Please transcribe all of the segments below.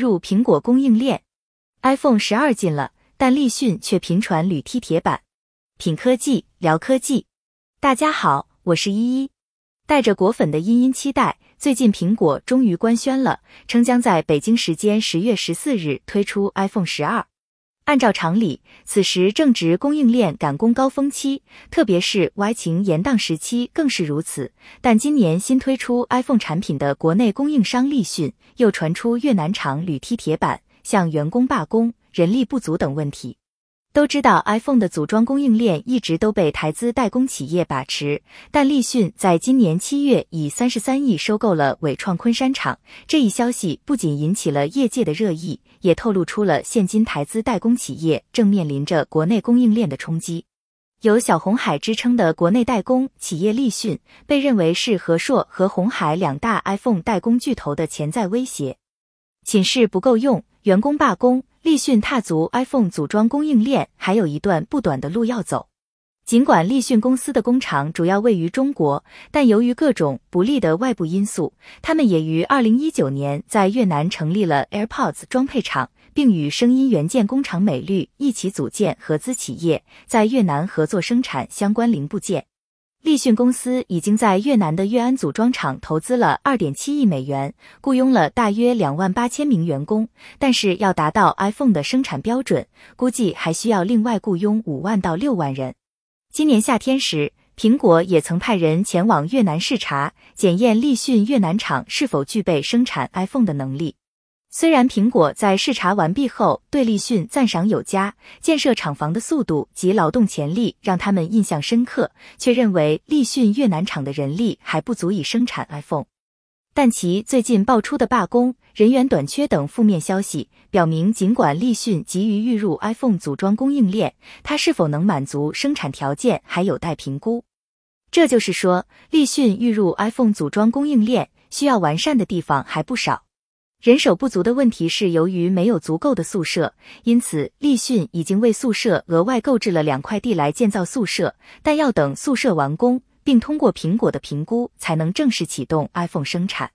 入苹果供应链，iPhone 十二进了，但立讯却频传铝踢铁板。品科技聊科技，大家好，我是依依，带着果粉的殷殷期待，最近苹果终于官宣了，称将在北京时间十月十四日推出 iPhone 十二。按照常理，此时正值供应链赶工高峰期，特别是 Y 情延宕时期更是如此。但今年新推出 iPhone 产品的国内供应商立讯，又传出越南厂铝踢铁板，向员工罢工、人力不足等问题。都知道 iPhone 的组装供应链一直都被台资代工企业把持，但立讯在今年七月以三十三亿收购了伟创昆山厂，这一消息不仅引起了业界的热议，也透露出了现今台资代工企业正面临着国内供应链的冲击。有小红海之称的国内代工企业立讯，被认为是和硕和红海两大 iPhone 代工巨头的潜在威胁。寝室不够用，员工罢工。立讯踏足 iPhone 组装供应链，还有一段不短的路要走。尽管立讯公司的工厂主要位于中国，但由于各种不利的外部因素，他们也于2019年在越南成立了 AirPods 装配厂，并与声音元件工厂美绿一起组建合资企业，在越南合作生产相关零部件。立讯公司已经在越南的越安组装厂投资了二点七亿美元，雇佣了大约两万八千名员工。但是要达到 iPhone 的生产标准，估计还需要另外雇佣五万到六万人。今年夏天时，苹果也曾派人前往越南视察，检验立讯越南厂是否具备生产 iPhone 的能力。虽然苹果在视察完毕后对立讯赞赏有加，建设厂房的速度及劳动潜力让他们印象深刻，却认为立讯越南厂的人力还不足以生产 iPhone。但其最近爆出的罢工、人员短缺等负面消息，表明尽管立讯急于预入 iPhone 组装供应链，它是否能满足生产条件还有待评估。这就是说，立讯预入 iPhone 组装供应链需要完善的地方还不少。人手不足的问题是由于没有足够的宿舍，因此立讯已经为宿舍额外购置了两块地来建造宿舍，但要等宿舍完工并通过苹果的评估，才能正式启动 iPhone 生产。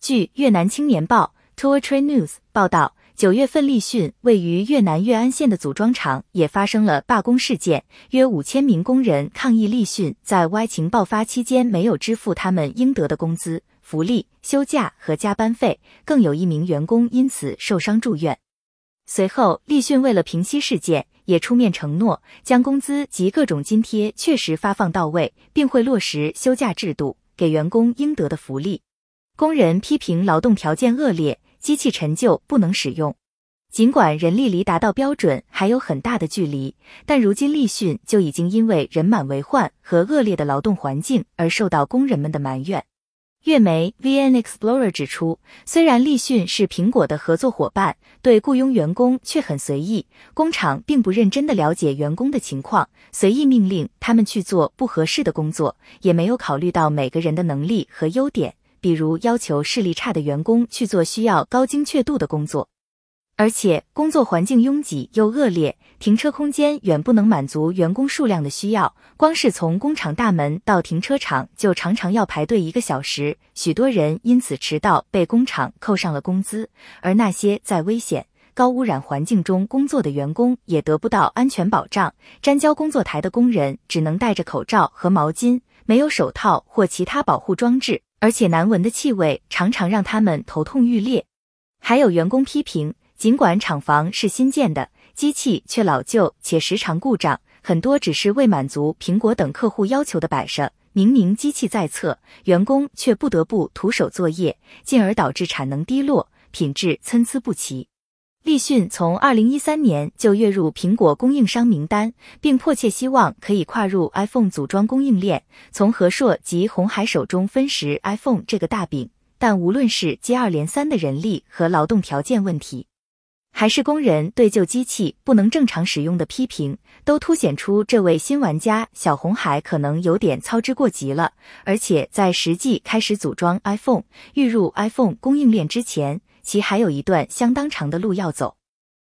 据越南青年报 Tour Train News 报道，九月份立讯位于越南越安县的组装厂也发生了罢工事件，约五千名工人抗议立讯在 Y 情爆发期间没有支付他们应得的工资。福利、休假和加班费，更有一名员工因此受伤住院。随后，立讯为了平息事件，也出面承诺将工资及各种津贴确实发放到位，并会落实休假制度，给员工应得的福利。工人批评劳动条件恶劣，机器陈旧不能使用。尽管人力离达到标准还有很大的距离，但如今立讯就已经因为人满为患和恶劣的劳动环境而受到工人们的埋怨。月媒 VN Explorer 指出，虽然立讯是苹果的合作伙伴，对雇佣员工却很随意，工厂并不认真地了解员工的情况，随意命令他们去做不合适的工作，也没有考虑到每个人的能力和优点，比如要求视力差的员工去做需要高精确度的工作。而且工作环境拥挤又恶劣，停车空间远不能满足员工数量的需要。光是从工厂大门到停车场就常常要排队一个小时，许多人因此迟到被工厂扣上了工资。而那些在危险、高污染环境中工作的员工也得不到安全保障。粘胶工作台的工人只能戴着口罩和毛巾，没有手套或其他保护装置，而且难闻的气味常常让他们头痛欲裂。还有员工批评。尽管厂房是新建的，机器却老旧且时常故障，很多只是为满足苹果等客户要求的摆设。明明机器在测，员工却不得不徒手作业，进而导致产能低落，品质参差不齐。立讯从二零一三年就跃入苹果供应商名单，并迫切希望可以跨入 iPhone 组装供应链，从和硕及红海手中分食 iPhone 这个大饼。但无论是接二连三的人力和劳动条件问题，还是工人对旧机器不能正常使用的批评，都凸显出这位新玩家小红海可能有点操之过急了。而且在实际开始组装 iPhone、预入 iPhone 供应链之前，其还有一段相当长的路要走。